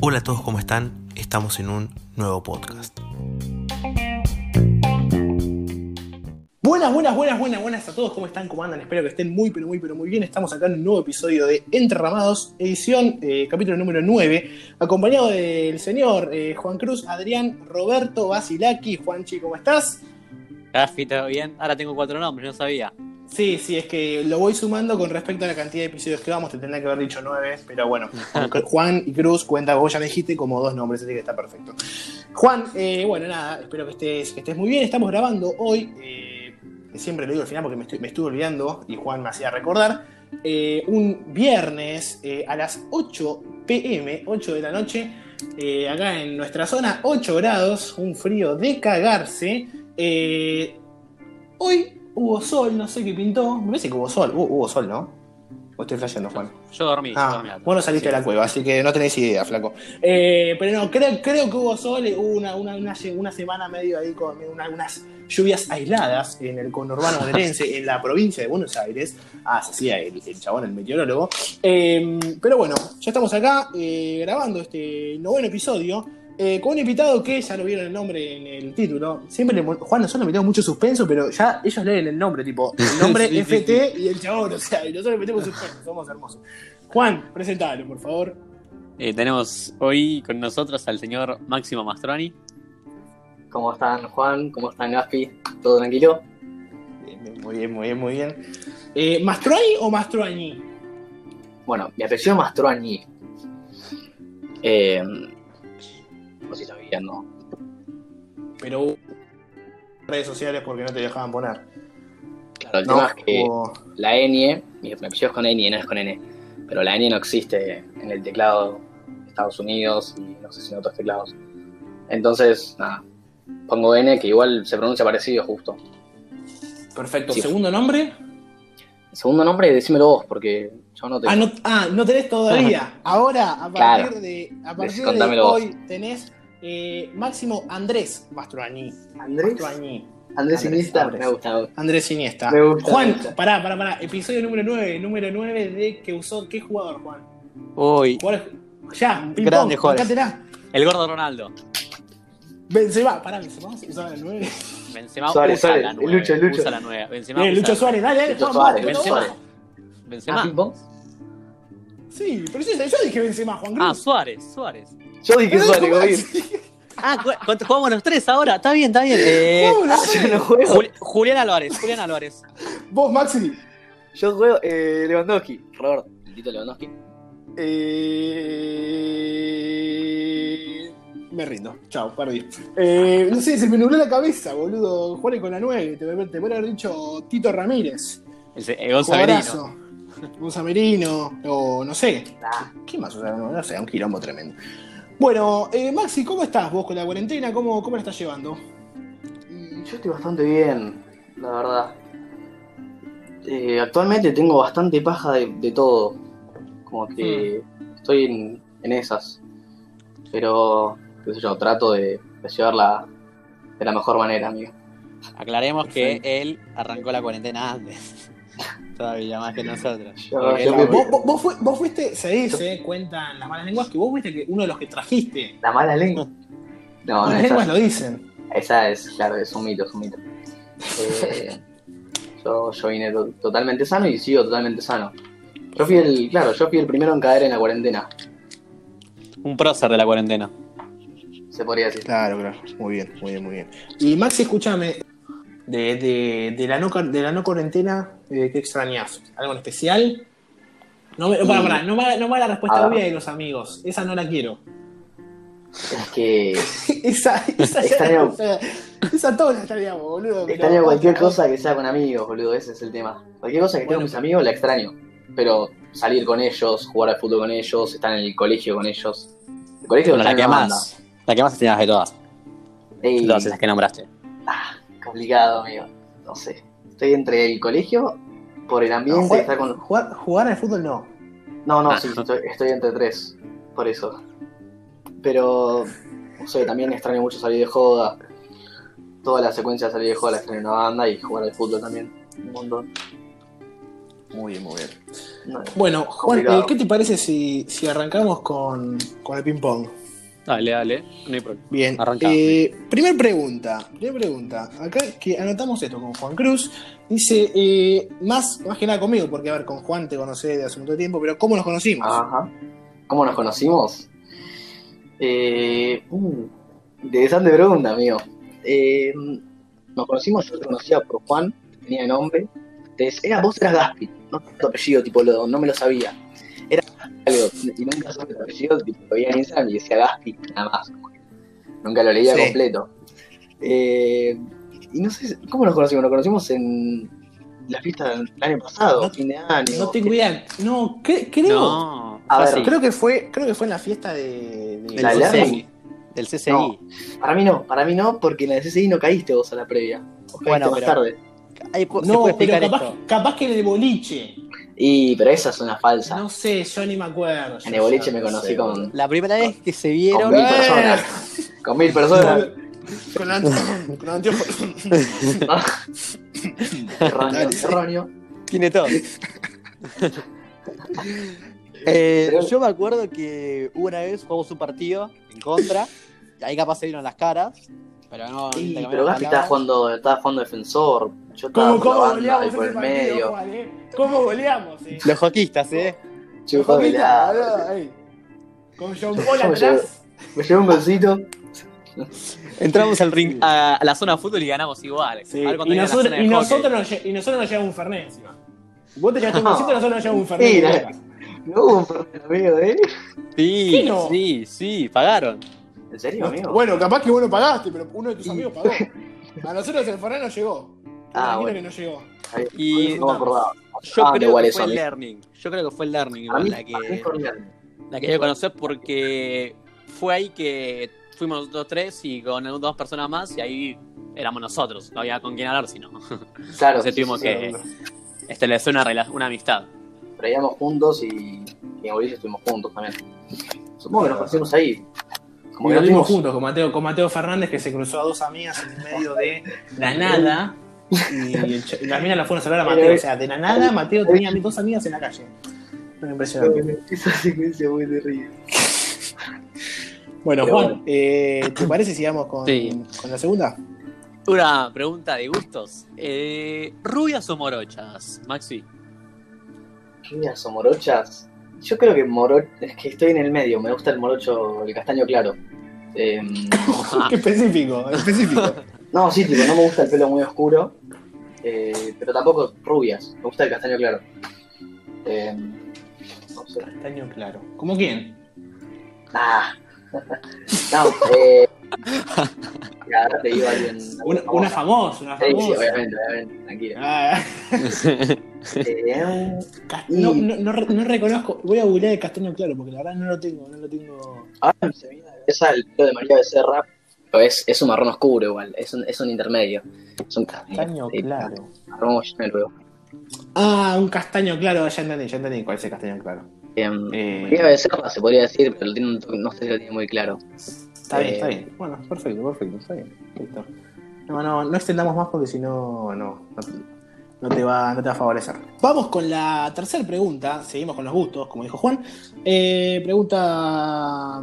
Hola a todos, ¿cómo están? Estamos en un nuevo podcast. Buenas, buenas, buenas, buenas, buenas a todos, ¿cómo están? ¿Cómo andan? Espero que estén muy, pero muy, pero muy bien. Estamos acá en un nuevo episodio de Entre Ramados, edición, eh, capítulo número 9, acompañado del señor eh, Juan Cruz, Adrián, Roberto, Basilaki. Juanchi, ¿cómo estás? Gafi, ¿todo bien? Ahora tengo cuatro nombres, no sabía. Sí, sí, es que lo voy sumando con respecto a la cantidad de episodios que vamos. Te tendría que haber dicho nueve, pero bueno, Juan y Cruz cuenta, vos ya me dijiste como dos nombres, así que está perfecto. Juan, eh, bueno, nada, espero que estés, que estés muy bien. Estamos grabando hoy, eh, siempre lo digo al final porque me, estoy, me estuve olvidando y Juan me hacía recordar, eh, un viernes eh, a las 8 pm, 8 de la noche, acá en nuestra zona, 8 grados, un frío de cagarse. Hoy hubo sol, no sé qué pintó. Me parece que hubo sol. Hubo, hubo sol, ¿no? O estoy flasheando, Juan. Yo dormí, yo Ah, dormí vos no saliste de la cueva, así que no tenés idea, flaco. Eh, pero no, creo, creo que hubo sol, hubo una, una, una, una semana medio ahí con una- unas lluvias aisladas en el conurbano bonaerense, en la provincia de Buenos Aires. Ah, se hacía el, el chabón, el meteorólogo. Eh, pero bueno, ya estamos acá eh, grabando este noveno episodio. Eh, con un invitado que ya lo vieron el nombre en el título. Siempre le, Juan, nosotros le metemos mucho suspenso, pero ya ellos leen el nombre, tipo, el nombre Sí, sí, FT y el chabón, o sea, y nosotros le metemos suspenso, somos hermosos. Juan, presentalo, por favor. Eh, tenemos hoy con nosotros al señor Máximo Mastroni. ¿Cómo están Juan? ¿Cómo están Gaspi? ¿Todo tranquilo? Bien, Muy bien, muy bien, muy bien. Eh, ¿Mastroani o Mastroani? Bueno, mi apellido es Mastroani. Eh, no sé si sabían, ¿no? Pero redes sociales porque no te dejaban poner. Claro, el No, tema es que o- la N, mi apellido es con N, no es con N, pero la N no existe en el teclado de Estados Unidos y no sé si en otros teclados. Entonces, nada, pongo N que igual se pronuncia parecido justo. Perfecto. Sí. ¿Segundo nombre? Segundo nombre, decímelo vos, porque yo no tengo. Ah, no, ah, no tenés todavía. Ahora, a partir Claro. de, a partir de vos. hoy, tenés eh, Máximo Andrés Mastroani. Andrés. Andrés Andrés, Iniesta, Andrés. me gusta, me gusta. Andrés Iniesta. Me gusta, Juan, me gusta. pará, pará, pará. Episodio número 9. Número 9 de que usó. ¿Qué jugador, Juan? Uy, Ya, ping Grande, pong, el gordo Ronaldo. Benzema, pará, Benzema usaba el 9. Benzema Suárez, usa Suárez, la el nueve. Lucho, el Lucho. Usa la nueva. Benzema Bien, usa Lucho la- Suárez, dale, dale, Lucho Juan, Suárez, Benzema. Suárez. Benzema. ¿Ah, ping pong? Sí, pero yo, yo dije Benzema, Juan Cruz. Ah, Suárez, Suárez. Yo dije Gabriel. Maxi. Ah, jugamos los tres ahora. Está bien, está bien. Eh, ¿Cómo no sé? Yo no juego. Juli- Julián Álvarez, Julián Álvarez. Vos, Maxi. Yo juego eh, Lewandowski. Robert, Tito Lewandowski. Eh... Me rindo. Chao, perdí. Eh, no sé, se me nubló la cabeza, boludo. Juárez con la 9. Te, te voy a haber dicho Tito Ramírez. El, el Gonzalo Merino. O no sé. Ah, ¿Qué más? O sea, no, no sé, un quilombo tremendo. Bueno, eh, Maxi, ¿cómo estás vos con la cuarentena? ¿Cómo, cómo la estás llevando? y yo estoy bastante bien, la verdad. Eh, actualmente tengo bastante paja de, de todo. Como que estoy en, en esas. Pero, qué sé yo, trato de, de llevarla de la mejor manera, amigo. Aclaremos que él arrancó la cuarentena antes. Todavía más que nosotros. Yo Vos, vos- vos fui- vos fuiste, se dice, cuentan las malas lenguas, que vos fuiste que uno de los que trajiste. La mala lengua. No, las no, lenguas esa, lo dicen. esa es, claro, es un mito, es un mito. Eh, yo, yo vine to- totalmente sano y sigo totalmente sano. Yo fui el, claro, yo fui el primero en caer en la cuarentena, Un prócer de la cuarentena. se podría decir. Claro, claro. Muy bien, muy bien, muy bien. Y Maxi, escúchame, de, de, de la, no, de la no cuarentena, eh, ¿qué extrañas? ¿Algo en especial? No me, pará, pará, no me, no me la respuesta obvia de los amigos. Esa no la quiero. Es que esa, esa, Extraño- esa, esa todos la extrañamos, boludo. extraño cualquier cosa que sea con amigos, boludo, ese es el tema. Cualquier cosa que tenga Bueno. con mis amigos la extraño. Pero salir con ellos, jugar al fútbol con ellos, estar en el colegio con ellos. El colegio Bueno, la que más. La que más extrañas de todas. Ey, todas esas que nombraste. ah, complicado, amigo. No sé. Estoy entre el colegio, por el ambiente, No, jugar, estar con... jugar, jugar al fútbol no. No, no, Ah. sí, estoy, estoy entre tres, por eso. Pero, no sé, también extraño mucho salir de joda. Toda la secuencia de salir de joda la extraño en una banda y jugar al fútbol también. Un montón. Muy bien, muy bien. No, Bueno, Juan, Complicado. eh, ¿qué te parece si, si arrancamos con, con el ping-pong? Dale, dale. No hay problema. Bien. Arrancamos. Eh, primer pregunta. Primer pregunta. Acá que anotamos esto con Juan Cruz. Dice, eh, más, más que nada conmigo, porque a ver, con Juan te conocí de hace mucho tiempo, pero ¿cómo nos conocimos? Ajá. ¿Cómo nos conocimos? Eh, uh, interesante pregunta, amigo. Eh, nos conocimos, yo te conocía por Juan, tenía nombre. Entonces, era, vos eras Gaspi, no tu apellido, tipo, lo- no me lo sabía. Algo, y nunca supe tu apellido, tipo, lo veía en Instagram y decía Gaspi, nada más. Nunca lo leía Sí. completo. Eh, y no sé, ¿cómo nos conocimos? Nos conocimos en la fiesta del año pasado, No- fin de año. No tengo idea. No, cre- creo. No, A ver. Creo que fue, creo que fue en la fiesta de, de- del ¿La de- Lerning? CCI. Del CCI. No. Para mí no, para mí no, porque en la CCI no caíste vos a la previa. Vos caíste Bueno, más pero- tarde. Ahí No, pero capaz, capaz que en el boliche. Y, pero esa es una falsa. No sé, yo ni me acuerdo. en el boliche me no conocí sé, con. La primera vez que se vieron. Con mil Eh. personas. Con mil personas. Con ante- con anteojos. erróneo, Dale. erróneo. Tiene todo. Eh, Pero- yo me acuerdo que una vez jugamos un partido en contra. Y ahí capaz se vieron las caras. Pero no. Sí, pero Gaspi estaba jugando, estaba jugando defensor. Yo estaba ¿Cómo, cómo goleamos ahí por el partido, medio. Juan, eh? ¿Cómo goleamos, eh? Los joquistas, ¿eh? Con John Paul Yo me llevo- atrás. Me llevé un besito. Entramos al ring, a, a la zona de fútbol y ganamos igual. Sí, A ver cuando Y, nosotros, y, nosotros nos, y nosotros nos llevamos un Fernet encima. Vos te llevaste un No. besito y nosotros nos llevamos un Fernet. Boca. No hubo un problema, amigo, ¿eh? Sí, ¿Qué no? sí, sí, pagaron. ¿En serio, amigo? Bueno, capaz que vos no pagaste, pero uno de tus amigos pagó. A nosotros el Fernet no llegó. Ah, bueno. que no llegó. Y no me acordaba. yo Ah, creo que eso, fue el learning. Yo creo que fue el learning igual, mí, la que, la que yo conocer porque fue ahí que fuimos nosotros tres y con dos personas más y ahí éramos nosotros. No había con quién hablar, sino Claro. Entonces tuvimos sí, que sí. establecer una, una amistad. Pero íbamos juntos y, y en boliche estuvimos juntos también. Supongo que nos conocimos ahí. Como Y lo vimos tuvimos- juntos con Mateo, con Mateo Fernández que se cruzó a dos amigas en el medio de la nada. Y, el y las minas la fueron a salvar a Mateo. O sea, de la nada, Mateo tenía a mis dos amigas en la calle. Fue impresionante. Esa secuencia muy terrible. Bueno, Juan, eh, ¿te parece si vamos con, Sí. con la segunda? Una pregunta de gustos. Eh, ¿Rubias o morochas, Maxi? ¿Rubias o morochas? Yo creo que moro... es que estoy en el medio, me gusta el morocho, el castaño claro. Eh, Qué específico, específico. no, sí, tipo, no me gusta el pelo muy oscuro, eh, pero tampoco rubias, me gusta el castaño claro. Eh, no sé. Castaño claro. ¿Cómo quién? Ah. No, eh. ya, ahora te digo a alguien. Una, una famosa, una Sí, sí, famosa. obviamente, obviamente, tranquilo. Ah, Eh, no, no, no, re- no reconozco. Voy a googlear el castaño claro porque la verdad no lo tengo. No lo tengo. ahora se me viene a la cabeza el pelo de María Becerra, pero es, es un marrón oscuro igual, es un, es un intermedio. Es un Castaño eh, claro. Marrón luego. Ah, un castaño claro, ya entendí, ya entendí cuál es el castaño claro. Eh, Eh, María Becerra se podría decir, pero tiene un toque- no sé si lo tiene muy claro. Está bien, Eh, está bien. Bueno, perfecto, perfecto, está bien. Listo. No, no, no extendamos más porque si no, no, no, no te va, no te va a favorecer. Vamos con la tercera pregunta. Seguimos con los gustos, como dijo Juan. Eh, pregunta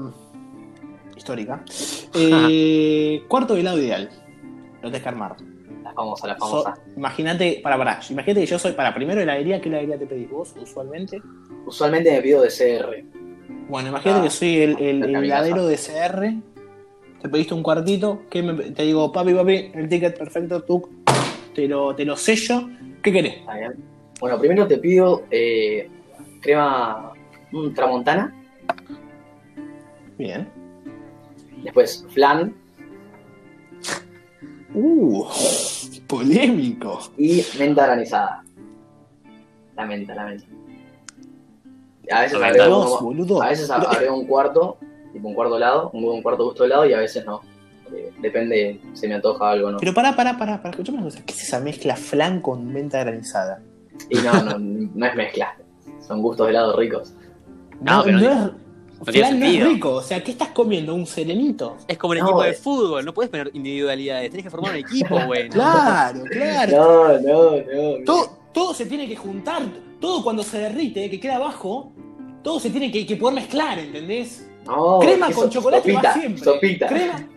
histórica. Eh, cuarto de helado ideal. Lo tenés que armar. La famosa, la So- famosa. imagínate, para, para, imagínate que yo soy para primero heladería, ¿qué heladería te pedís vos usualmente? Usualmente me pido de CR. Bueno, imagínate Ah, que soy el, el, el heladero de CR. Te pediste un cuartito. ¿qué me- te digo, papi, papi, el ticket perfecto, tú. Te lo, te lo sello. ¿Qué querés? Bueno, primero te pido eh, crema mm, tramontana, Bien. después flan Uh, polémico. y menta granizada. La menta, la menta. A veces agrego, boludo. a veces agrego un cuarto, tipo un cuarto helado, un, un cuarto gusto de helado y a veces no. Eh, depende si me antoja algo o no. Pero pará, pará, pará, pará. Escuchame una cosa. ¿Qué es esa mezcla flan con menta granizada? Y no, no, no es mezcla. Son gustos de helado ricos. No, pero no no- es. flan no es rico. O sea, ¿qué estás comiendo? ¿Un serenito? Es como un No, equipo de fútbol, no puedes poner individualidades, tenés que formar un equipo, güey. Claro, claro. No, no, no. Todo, todo se tiene que juntar, todo cuando se derrite, que queda abajo, todo se tiene que, que poder mezclar, ¿entendés? No, crema con chocolate sopita, va siempre. Sopita. Crema,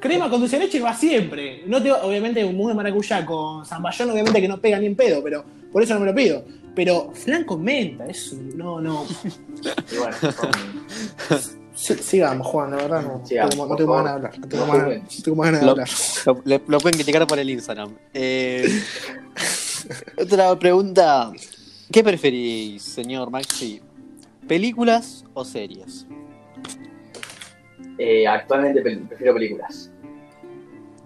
crema con dulce de leche va siempre. No te, obviamente, un mousse de maracuyá con zamballón, obviamente que no pega ni en pedo, pero por eso no me lo pido. Pero flan con menta, es un- no, no. Y bueno, Sí, sigamos, Juan, la verdad no. Sigamos, tengo- no por tengo favor. ganas de hablar. No tengo No ganas, juzguen. no tengo más ganas de Lo, hablar. lo- le- lo pueden criticar por el Instagram. Eh, otra pregunta. ¿Qué preferís, señor Maxi? ¿Películas o series? Eh, actualmente prefiero películas.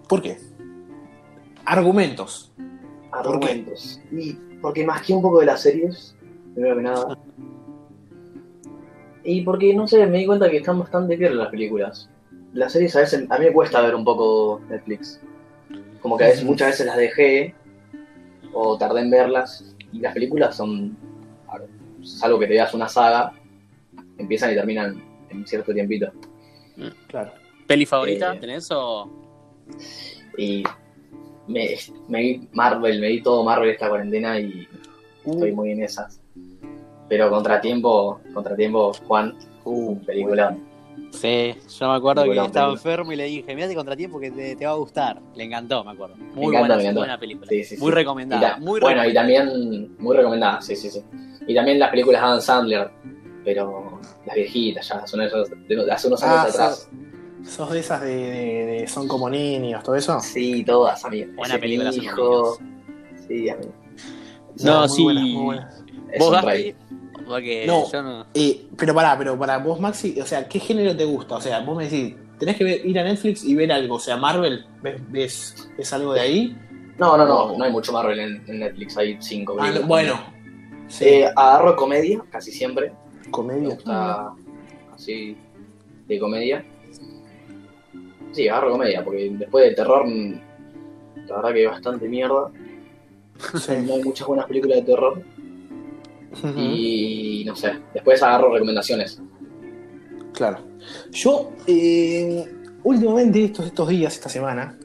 ¿Por qué? Argumentos. ¿Por qué? Argumentos. Y porque masqué un poco de las series, primero que nada. Y porque, no sé, me di cuenta que están bastante bien las películas. Las series a veces, a mí me cuesta ver un poco Netflix. Como que a veces, muchas veces las dejé o tardé en verlas. Y las películas son, salvo que te veas una saga, empiezan y terminan en cierto tiempito. Claro. ¿Peli favorita Eh, tenés o...? Y me, me vi Marvel, me vi todo Marvel esta cuarentena y estoy muy en esas. Pero Contratiempo, Contratiempo, Juan, Uh, película. Sí, yo me acuerdo que estaba película. enfermo y le dije, mirate contratiempo que te, te va a gustar. Le encantó, me acuerdo. Muy encanta, buena, me encantó. buena película. Sí, sí, sí. Muy Y recomendada. ta- muy bueno, y recomendada. también muy recomendada, sí, sí, sí. Y también las películas de Adam Sandler, pero las viejitas ya, son esas de, de hace unos años Ah, atrás. sos, sos de esas de, de- de Son como niños, todo eso. Sí, todas, amigo. Buena película, hijo. Sí, amigo. No, muy sí. buenas, muy buenas. ¿Vos. Porque No. yo no... Eh, pero pará, pero para vos, Maxi, o sea, ¿qué género te gusta? O sea, vos me decís, tenés que ver- ir a Netflix y ver algo. O sea, Marvel, ¿ves, ves, ves algo de ahí? No, no, no, no hay mucho Marvel en, en Netflix, hay cinco Ah, no, bueno. Sí, Eh, agarro comedia, casi siempre. Me comedia. gusta así de comedia. Sí, agarro comedia, porque después de terror, la verdad que bastante mierda. Sí. No hay muchas buenas películas de terror. Y no sé, después agarro recomendaciones. Claro. Yo, eh, últimamente, estos, estos días, esta semana,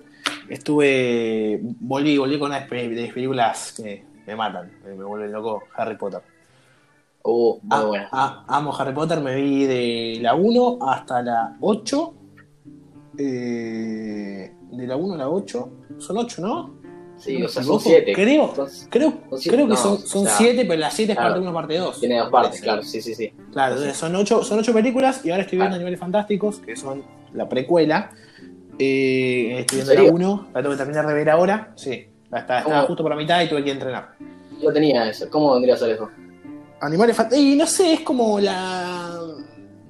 estuve. Volví, volví con unas pe- de las películas que me matan, me vuelven loco, Harry Potter. Uh, muy Ah, buena. ah, amo Harry Potter, me vi de la 1 hasta la 8. Eh, de la 1 a la 8. Son 8, ¿no? sí, no o sea, son siete. Creo, Entonces, creo, Son siete, creo que no, son, o son sea, 7, pero la 7 es claro. parte 1, parte 2. tiene dos partes, claro, sí, sí, sí. Claro, entonces son 8 son ocho películas y ahora estoy viendo. Animales Fantásticos, que son la precuela. Eh, estoy viendo ¿En la serio? 1, la tengo que terminar de ver ahora. Sí, está- estaba justo por la mitad y tuve que entrenar. Yo tenía eso. ¿Cómo vendría a ser eso? Animales Fantásticos. Y no sé, es como la.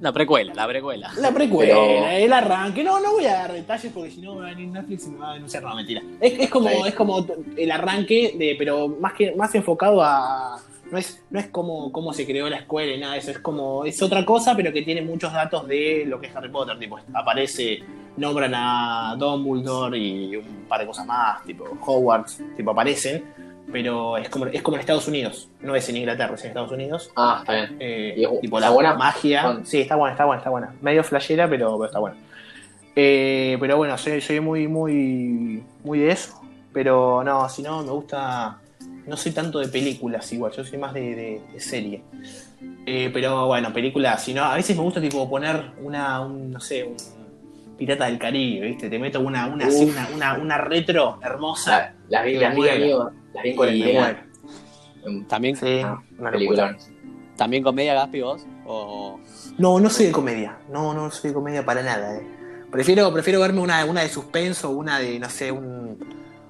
La precuela, la precuela. La precuela, Pero- el arranque. No, no voy a dar detalles porque si no va a venir Netflix y me va a denunciar. No, mentira. Es, es como, Sí. es como el arranque, de, pero más que más enfocado a. No es, no es como cómo se creó la escuela y nada de eso. Es como. Es otra cosa, pero que tiene muchos datos de lo que es Harry Potter. Tipo, aparece, nombran a Dumbledore y un par de cosas más. Tipo, Hogwarts. Tipo, aparecen. Pero es como, es como en Estados Unidos. No es en Inglaterra, es en Estados Unidos. Ah, está bien. Eh, ¿Y es- tipo la buena? magia. Bueno. Sí, está buena, está buena, está buena. Medio flashera, pero, pero está buena. Eh, pero bueno, soy, soy muy, muy, muy de eso. Pero no, si no, me gusta. No soy tanto de películas igual, yo soy más de, de- de serie. Eh, pero bueno, películas, si no, a veces me gusta tipo poner una, un, no sé, un Pirata del Caribe, ¿viste? Te meto una, una, así, una, una, una retro hermosa. La- Las vi, Que las vi, en y cuarentena. bueno, en ¿También, sí, Ah, una locura. Peliculones. ¿También comedia, Gaspi, vos? ¿O... No, no soy de comedia. No, no soy de comedia para nada. eh. Prefiero, prefiero verme una, una de suspenso, una de, no sé, un,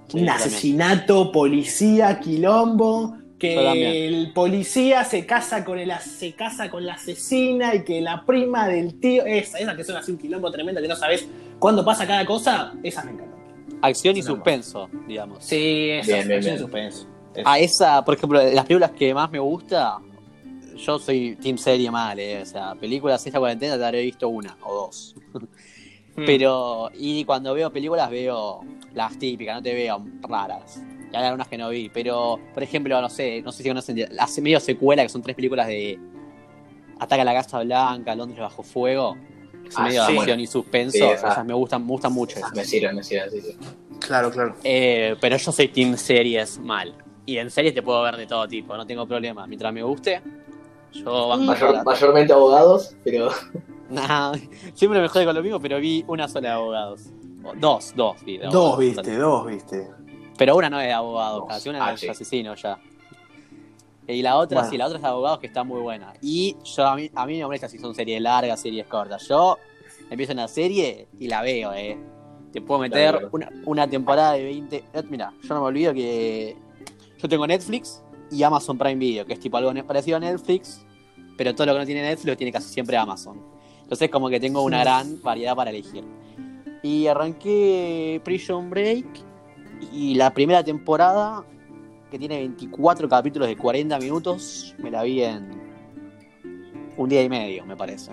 Sí, un yo asesinato, policía, quilombo. Que el policía se casa con el se casa con la asesina y que la prima del tío. Esa, esas que son así un quilombo tremendo que no sabes cuándo pasa cada cosa, esas me encantan. Acción y No, suspenso, digamos. Sí, esas, Bien, bien, acción y bien. suspenso. Esas. A esa, por ejemplo, las películas que más me gusta, yo soy team serie mal, eh. O sea, películas esta cuarentena te habré visto una o dos. Mm. Pero, y cuando veo películas veo las típicas, no te veo raras. Y hay algunas que no vi, pero, por ejemplo, no sé, no sé si conocen, hace medio secuela, que son tres películas de Ataca a la Casa Blanca, Londres bajo fuego. Son Ah, medio sí. de acción y suspenso, Sí, esa. esas me gustan, me gustan mucho. Ah, esas. me sirven, me sirven, sí, sí. Claro, claro. Eh, pero yo soy team series mal. Y en series te puedo ver de todo tipo, no tengo problema. Mientras me guste, yo banco Mayor- la- mayormente abogados, pero Nah, siempre me jode con lo mismo, pero vi una sola de abogados. O Dos, dos vi. Dos viste, dos viste. Pero una no es de abogados, Dos. casi una Ah, es de asesino ya. Y la otra, Bueno. sí, la otra es abogados que está muy buena. Y yo a mí, a mí me molesta si son series largas, series cortas. Yo empiezo una serie y la veo, eh. Te puedo meter Claro. una, una temporada de 20. eh, Mira, yo no me olvido que yo tengo Netflix y Amazon Prime Video, que es tipo algo parecido a Netflix, pero todo lo que no tiene Netflix lo tiene casi siempre Amazon. Entonces como que tengo una gran variedad para elegir. Y arranqué Prison Break y la primera temporada, que tiene 24 capítulos de 40 minutos, me la vi en un día y medio, me parece.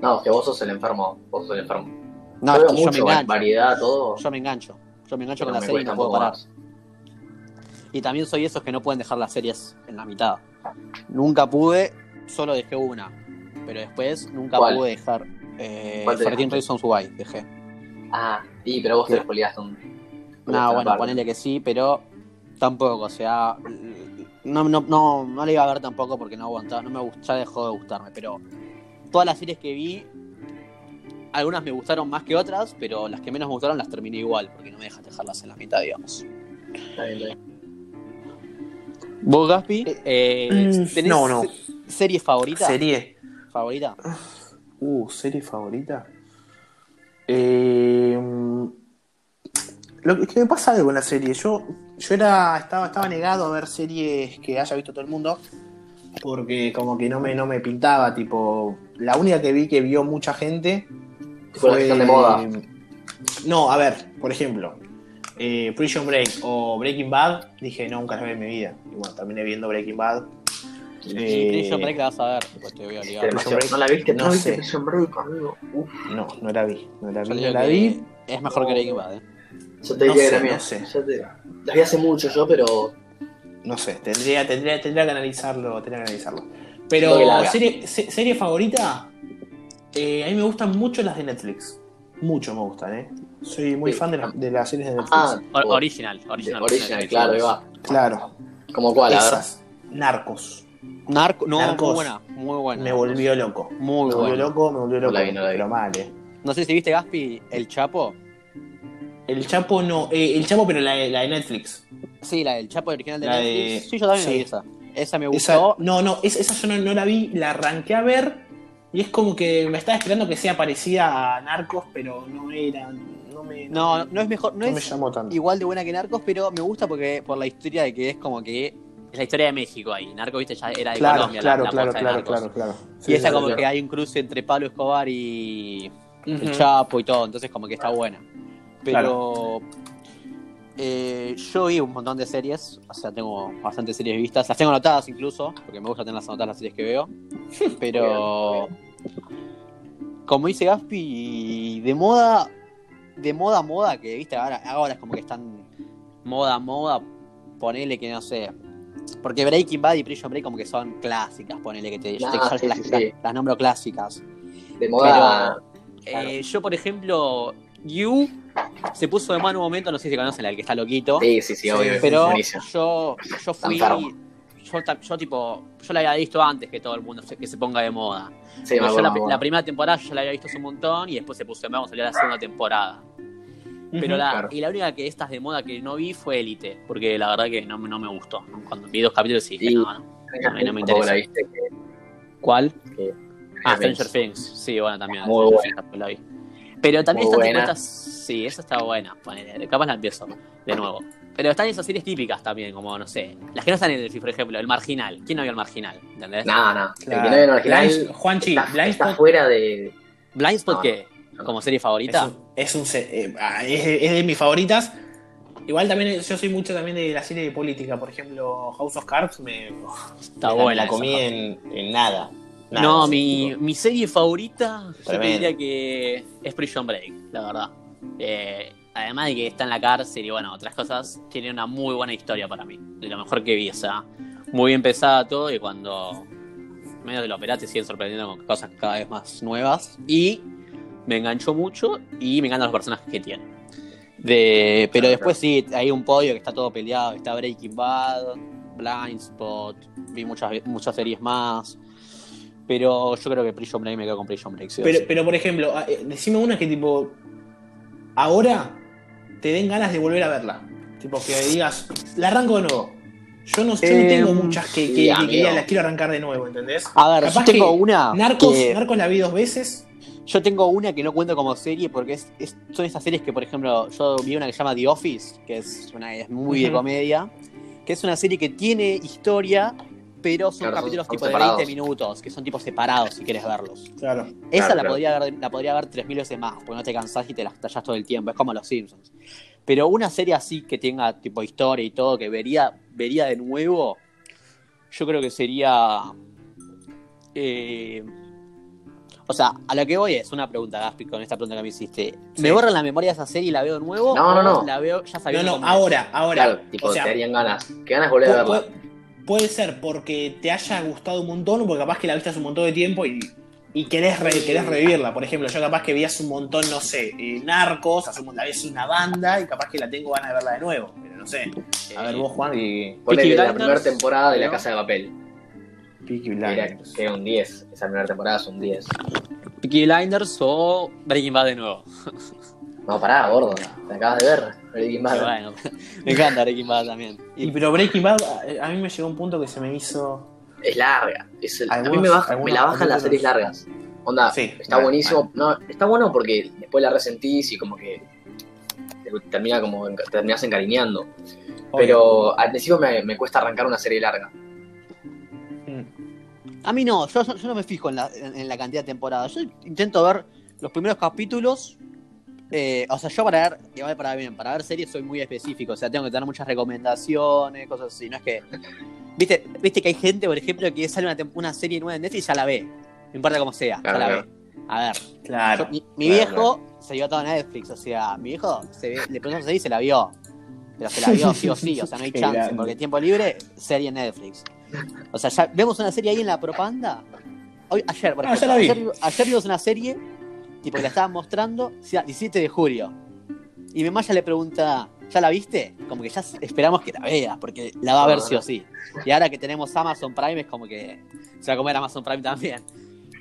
no, que vos sos el enfermo, vos sos el enfermo. No, yo es que yo me mucho, engancho. variedad, todo. Yo me engancho. Yo me engancho pero con la serie y no puedo parar. más. Y también soy esos que no pueden dejar las series en la mitad. Nunca pude, solo dejé una. Pero después nunca ¿Cuál? pude dejar eh, ¿Cuál te 13 dejaste? Reasons Why, dejé. Ah, sí, pero vos te despoliaste un. No, una bueno, parte. ponele que sí, pero tampoco, o sea, no, no, no, no le iba a ver tampoco porque no aguantaba, no me gust- ya dejó de gustarme, pero todas las series que vi, algunas me gustaron más que otras, pero las que menos me gustaron las terminé igual, porque no me dejan dejarlas en la mitad, digamos. ¿Vos, Gaspi? Eh, Mm, ¿tenés no, no. se- serie favorita? Serie. ¿Favorita? Uh, serie favorita. Eh, lo que, es que me pasa algo con la serie. Yo, yo era, estaba, estaba negado a ver series que haya visto todo el mundo. Porque como que no me, no me pintaba, tipo. La única que vi que vio mucha gente. La que están de moda. No, a ver, por ejemplo. eh, Prison Break o Breaking Bad, dije nunca las vi en mi vida. Y bueno, terminé viendo Breaking Bad. Y Eh, Prison Break la vas a ver, pues te voy a obligar. Demasiado. Break, ¿No la viste? no ¿No, viste sé. Prison Break, amigo? Uf, No, no la vi. No la vi, no la vi. Es mejor que Breaking Bad, ¿eh? Yo te No diría que sé, la mía. no sé. Yo te- Las vi hace mucho yo, pero. No sé, tendría, tendría, tendría que analizarlo, tendría que analizarlo. Pero que haga. serie, se- serie favorita, eh, a mí me gustan mucho las de Netflix. Mucho me gustan, ¿eh? Soy muy Sí. fan de, la- de las series de Netflix. Ah, O- o- original, original. original, claro, ahí va. claro. ¿Como cuál? Esas. Narcos. Narco, no, Narcos. muy buena, muy buena. Me volvió loco. Muy me volvió buena. loco, me volvió No loco. la vi, no la vi. Pero mal, ¿eh? No sé si viste Gaspi, El Chapo. El Chapo no. eh, el Chapo, pero la, de- la de Netflix. Sí, la del Chapo original de La de- Netflix. Sí, yo también sí. la vi esa. Esa me Esa, gustó. no, no, es- esa yo no, no la vi, la arranqué a ver y es como que me estaba esperando que sea parecida a Narcos, pero no era, no me, No, no es mejor, no, no me es llamó tanto. igual de buena que Narcos, pero me gusta porque por la historia de que es como que es la historia de México ahí. Narcos, viste, ya era de Claro, Colombia. claro, la, la claro, de claro, claro, claro. Y esa sí, como que hay un cruce entre Pablo Escobar y el. Chapo y todo, entonces como que está buena. Pero eh, yo vi un montón de series, o sea, tengo bastantes series vistas, las tengo anotadas incluso, porque me gusta tenerlas anotadas las series que veo. Pero como dice Gaspi, de moda, de moda a moda, que viste, ahora, ahora es como que están moda a moda, ponele que no sé. Porque Breaking Bad y Prison Break como que son clásicas, ponele que te, yo te- Ah, yo sí, las, sí, las- sí. las nombro clásicas. De moda. Eh, yo, por ejemplo, You se puso de mano un momento, no sé si conocen al que está loquito. Sí, sí, sí, obvio. pero yo, yo fui. Yo, tipo, yo la había visto antes que todo el mundo se- que se ponga de moda. Sí, me acuerdo, la, me acuerdo. la primera temporada yo la había visto hace un montón y después se puso de moda, vamos a salir la segunda temporada. Pero la, claro. y la única que estas de moda que no vi fue Elite, porque la verdad que no, me- no me gustó. Cuando vi dos capítulos sí, dije, Y- no, no. a mí no me interesa. la viste, que- ¿Cuál? que- Ah, Stranger Things. Sí, bueno, también. Muy Stranger buena. La vi. Pero también Muy están buena. estas. Sí, esa está buena. ponele, capaz la empiezo de nuevo. Pero están esas series típicas también, como, no sé. Las que no están en Netflix, por ejemplo, El Marginal. ¿Quién no vio El Marginal? ¿Entendés? No, no. El Claro. que no vio el original Blind- Juanchi, está, Blind está Spot fuera de. ¿Blindspot No, qué? no. ¿Como serie es, favorita? un- es un se- eh, ah, es, de- es de mis favoritas. Igual también yo soy mucho también de la serie de política, por ejemplo, House of Cards me, Está me buena. la comí en nada. Nada, no, mi, mi serie favorita, yo te Tremendo. diría que es Prison Break, la verdad. Eh, además de que está en la cárcel y bueno, otras cosas, tiene una muy buena historia para mí. De lo mejor que vi, o sea, muy bien pensada todo y cuando medio de lo te siguen sorprendiendo con cosas cada vez más nuevas. Y me enganchó mucho y me encantan los personajes que tiene. De, pero Claro, después sí, hay un podio que está todo peleado. Está Breaking Bad, Blind Spot, vi muchas, muchas series más. Pero yo creo que Prison Break me quedo con Prison Break. sí Pero, por ejemplo, a- eh, decime una que tipo. Ahora te den ganas de volver a verla. Tipo, que digas, la arranco de nuevo. Yo no, yo no Eh, tengo muchas que, que- quería- las quiero arrancar de nuevo, ¿entendés? A ver, capaz yo tengo que una. Narcos, Narcos la vi dos veces. Yo tengo una que no cuento como serie porque es, es- son esas series que, por ejemplo, yo vi una que se llama The Office, que es una es muy de comedia, que es una serie que tiene historia, pero son Claro, capítulos son tipo separados. de 20 minutos, que son tipo separados si quieres verlos. Claro. Esa Claro, la, claro. Podría ver, la podría ver 3.000 veces más, porque no te cansás y te la tallas todo el tiempo, es como Los Simpsons. Pero una serie así que tenga tipo historia y todo, que vería, vería de nuevo, yo creo que sería... eh, o sea, a lo que voy es una pregunta, Gaspi, con esta pregunta que me hiciste. ¿Me Sí. borra la memoria esa serie y la veo de nuevo? No, no, no. La veo ya No, sabiendo no, es? ahora, ahora. Claro, tipo, o sea, te harían ganas. ¿Qué ganas de volver a verla? Pu- puede ser porque te haya gustado un montón o porque capaz que la viste hace un montón de tiempo y, y querés, re- querés revivirla. Por ejemplo, yo capaz que vi hace un montón, no sé, eh, Narcos, hace un montón, la vi hace una banda y capaz que la tengo ganas de verla de nuevo. Pero no sé. A ver, vos, Juan, y. Peaky la primera temporada de La. Casa de Papel. Peaky Blinders. que era un 10. Esa primera temporada es un 10. Peaky Blinders o Breaking Bad de nuevo. No, pará, gordo. Te acabas de ver. Breaking Bad. Bueno, me encanta Breaking Bad también. Y Y, pero Breaking Bad, a, mí me llegó un punto que se me hizo. Es larga. Es el- a mí me, baja, me la bajan las series largas. Onda, Sí, está vale, buenísimo. No, está bueno porque después la resentís y como que te termina como te terminas encariñando. Pero al principio me, me cuesta arrancar una serie larga. Mm. a mí no, yo, yo no me fijo en la, en la cantidad de temporadas. Yo intento ver los primeros capítulos. Eh, o sea, yo para ver, igual para bien, para ver series soy muy específico. O sea, tengo que tener muchas recomendaciones, cosas así. No es que. Viste, viste que hay gente, por ejemplo, que sale una, una serie nueva en Netflix y ya la ve. No importa cómo sea, Claro, ya la claro. ve. A ver, Claro. Yo- mi, mi claro, viejo se vio todo en Netflix, o sea, mi viejo se ve, le preguntó serie y se la vio. Pero se la vio sí o sí, o sea, no hay chance, grande. porque tiempo libre, serie en Netflix. O sea, ya vemos una serie ahí en la propaganda. Hoy, ayer, por Ah, ejemplo, ya la vi. ayer, ayer vimos una serie, tipo que la estaban mostrando, o sea, 17 de julio. Y mi maya le pregunta, ¿ya la viste? Como que ya esperamos que la veas, porque la va a ver sí o sí. Y ahora que tenemos Amazon Prime es como que se va a comer Amazon Prime también.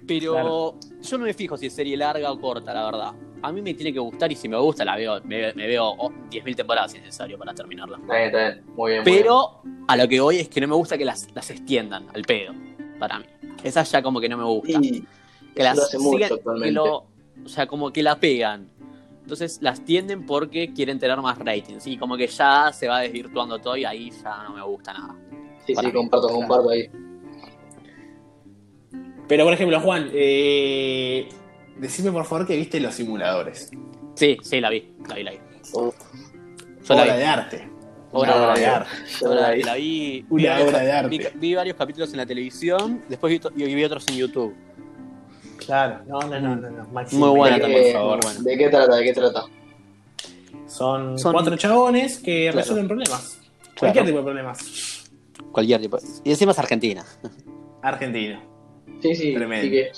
Pero Claro. yo no me fijo si es serie larga o corta, la verdad. A mí me tiene que gustar y si me gusta la veo, me, me veo oh, 10.000 temporadas si es necesario para terminarla. Está bien, está bien. Muy bien. muy Pero a lo que voy es que no me gusta que las, las extiendan al pedo, para mí. Esa ya como que no me gusta. que las lo hace mucho sigan- actualmente. que lo- o sea, como que la pegan. Entonces las tienden porque quieren tener más ratings. Y como que ya se va desvirtuando todo y ahí ya no me gusta nada. sí, para sí, mí. comparto, comparto ahí. Pero por ejemplo, Juan, eh, decime por favor que viste los simuladores. Sí, sí, la vi, la vi, la vi. La obra vi. de arte. Obra obra de arte. la vi. la vi, Una vi varios, obra de arte. vi- vi varios capítulos en la televisión, después vi, vi otros en YouTube. Claro. No, no, no, no. no. Muy buena ¿De también, qué- por favor. buena. ¿De qué trata? ¿De qué trata? Son, Son- cuatro chabones que Claro. resuelven problemas. Cualquier tipo de problemas. Cualquier tipo. Y encima es Argentina. Argentino. Sí, sí, Tremendo. sí que.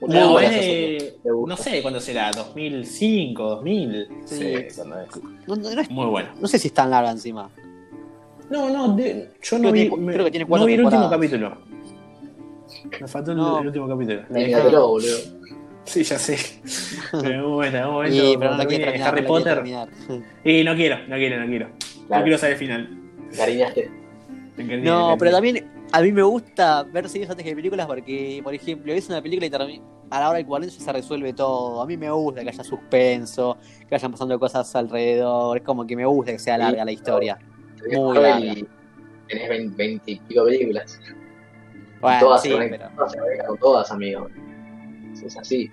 Muy No, buena gusta. no sé cuándo será, 2005, 2000. Sí. Sí, es. No, no- no es- Muy bueno. no sé si es tan larga encima. No, no, de- yo Creo no que vi, tiene- me- creo que tiene no cuatro vi el último capítulo. Me faltó el, No. el último capítulo. La encantó, boludo. Sí, ya sé. Pero en un momento, Y, pero no termine terminar. Harry no Potter. Y no quiero, no quiero, no quiero. No quiero saber el final. cariñaste. No, pero también a mí me gusta ver series antes que películas porque, por ejemplo, ves una película y a la hora del 40 ya se resuelve todo. A mí me gusta que haya suspenso, que vayan pasando cosas alrededor. Es como que me gusta que sea larga la historia. Muy Marvel, Tenés 20, 20 y pico películas. Bueno, todas, sí, se pero. todas se todas, amigo. Es así.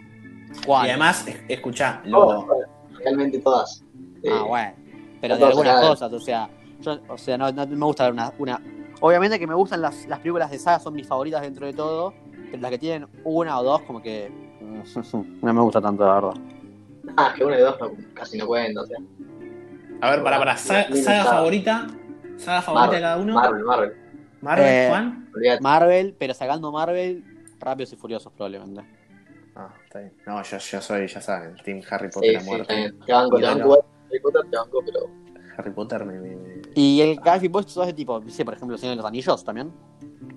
¿cuál? Y además, es- escuchá, Todas, lo, todas. realmente todas. Eh, Ah, bueno. Pero de algunas cosas, o sea, yo, o sea, no, no me gusta ver una, una. Obviamente que me gustan las, las películas de saga, son mis favoritas dentro de todo, pero las que tienen una o dos, como que. No me gusta tanto, la verdad. Ah, que una de dos no- casi no cuenta, o sea. a ver, para, para, saga, favorita, saga favorita de cada uno. Marvel, Marvel. Marvel, Eh, Juan. Marvel, pero sacando Marvel, Rápidos y Furiosos probablemente. Ah, está bien. No, yo, yo soy, ya saben, Team Harry Potter Sí, a sí, muerte. Te banco, te banco. Harry Potter te banco, pero. Harry Potter me. me- me- Y el Galaxy Boys, todo ese tipo, dice, por ejemplo, el Señor de los Anillos también.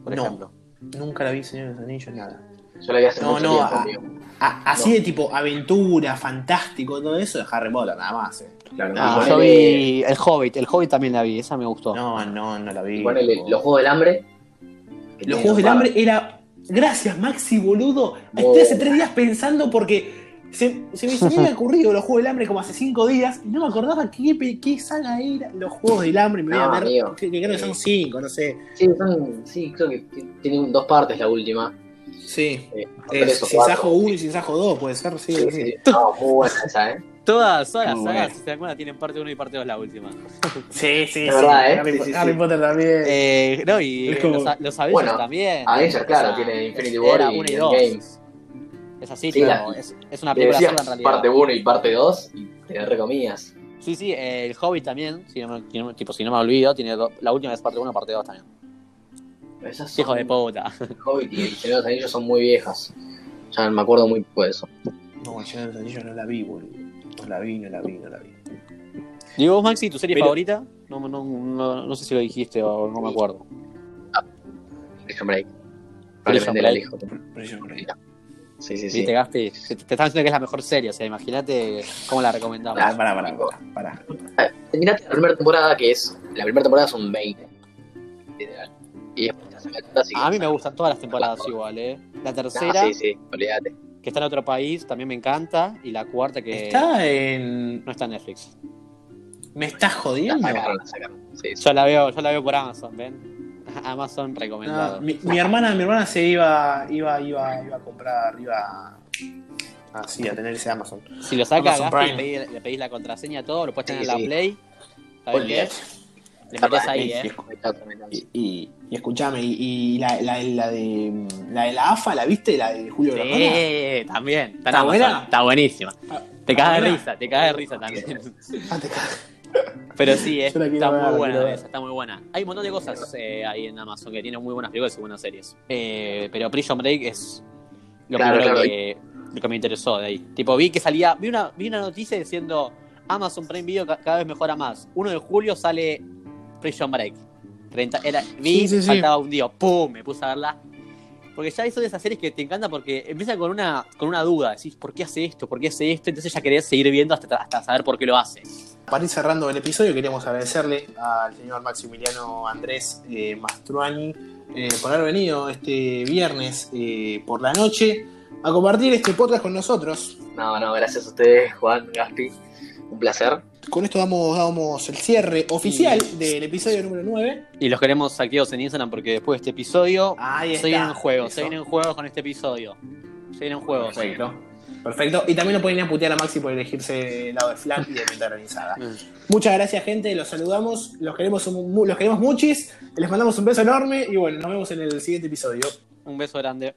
Por No. ejemplo. Nunca la vi, Señor de los Anillos, nada. Yo la vi hace No, mucho no, tiempo, ah, así No. de tipo aventura, fantástico, todo eso de Harry Potter, nada más. eh. Claro, Ah, no, yo vi el Hobbit, el Hobbit también la vi, esa me gustó. no, no, no la vi. Ponele los Juegos del Hambre. Los Juegos del Hambre era. Gracias, Maxi, boludo. Oh. Estoy hace tres días pensando porque se, se me, se me había ocurrido los Juegos del Hambre como hace cinco días y no me acordaba qué, qué saga era los Juegos del Hambre. Me voy a ver. que, creo que son cinco, no sé. Sí, son, sí, creo que tienen dos partes la última. Sí. Eh, Eh, sin cuatro. Sajo 1 y Sin Sajo 2, puede ser, sí. Sí, sí. sí. No, muy buena esa, ¿eh? Todas, todas las sagas, si se dan cuenta, tienen parte 1 y parte 2 la última. Sí, sí, sí. verdad, ¿eh? Harry, Sí, sí, Harry. Potter también. Eh, no, y Es como- los, los Avengers Bueno, también. Avengers, claro, Esa- tiene Infinity War y y Endgame. dos. Es así, Sí, pero la- es, es una película sola en realidad. parte 1 y parte 2 y te recomías. Sí, sí, eh, el Hobbit también, si no me, si no me- tipo, si no me olvido, tiene do- la última es parte 1 parte 2 también. Esas Hijo son- de puta. Hobbit y El Señor de los Anillos son muy viejas. Ya me acuerdo muy poco de eso. No, el Señor de los Anillos no la vi, boludo. No la vi, no la vi, no la vi. Digo, vos, Maxi, ¿tu serie Pero- favorita? No, no, no, no sé si lo dijiste o no me acuerdo. Prison Break. Prison Probablemente la Break. elijo. Prison Break. Sí, sí, Sí, te Gaspi? Te, te están diciendo que es la mejor serie, o sea, imagínate cómo la recomendamos. Pará, pará, pará, pará. Terminaste la primera temporada, que es. La primera temporada son 20. Literal. Y después que- A mí me gustan todas las temporadas igual, ¿eh? La Ah, tercera, sí, sí, olvídate. que está en otro país, también me encanta. Y la cuarta, que Está en. no está en Netflix. ¿Me estás La jodiendo? sacaron, la sacaron. Sí, sí. Yo la veo, yo la veo por Amazon, ¿ven? Amazon No, recomendado. mi, mi hermana, mi hermana se iba, iba, iba, iba a comprar, iba así a tener ese Amazon. Si lo saca Amazon Gaspi, Prime. le pedís, le pedís la contraseña, todo, lo puedes tener Sí, en la sí. Play. Le metes ahí, y- ¿eh? y- escuchame, y, la, la, la de la de la AFA, ¿la viste? La de Julio. Sí, también. Está, en ¿Está Amazon, buena? Está buenísima. Ah, Te ¿está cagas de risa, te cagas de risa también. Ah, te cagas. Pero sí, es- quiero está ver, muy buena esa, está muy buena. Hay un montón de cosas eh, ahí en Amazon que tienen muy buenas películas y buenas series. Eh, pero Prison Break es lo Claro, primero claro. que, lo que me interesó de ahí. Tipo, vi que salía, vi una, vi una noticia diciendo Amazon Prime Video ca- cada vez mejora más. 1 de julio sale Prison Break. 30, era, vi, Sí, sí, sí. faltaba un día, ¡pum! Me puse a verla. Porque ya son de esas series que te encanta porque empieza con una, con una duda. Decís, ¿por qué hace esto? ¿Por qué hace esto? Entonces ya querés seguir viendo hasta, hasta saber por qué lo hace. Para ir cerrando el episodio, queríamos agradecerle al señor Maximiliano Andrés eh, Mastruani eh, por haber venido este viernes eh, por la noche a compartir este podcast con nosotros. No, no, gracias a ustedes, Juan, Gaspi. Un placer. Con esto damos, damos el cierre oficial del episodio número 9. Y los queremos activos en Instagram porque después de este episodio Ahí se vienen juegos, Eso. se vienen juegos con este episodio. Se vienen juegos. Perfecto. Perfecto. Y también lo pueden ir a putear a Maxi por elegirse el lado de flan y de meta organizada. Mm. Muchas gracias, gente. Los saludamos. Los queremos, un- los queremos muchis. Les mandamos un beso enorme. Y bueno, nos vemos en el siguiente episodio. Un beso grande.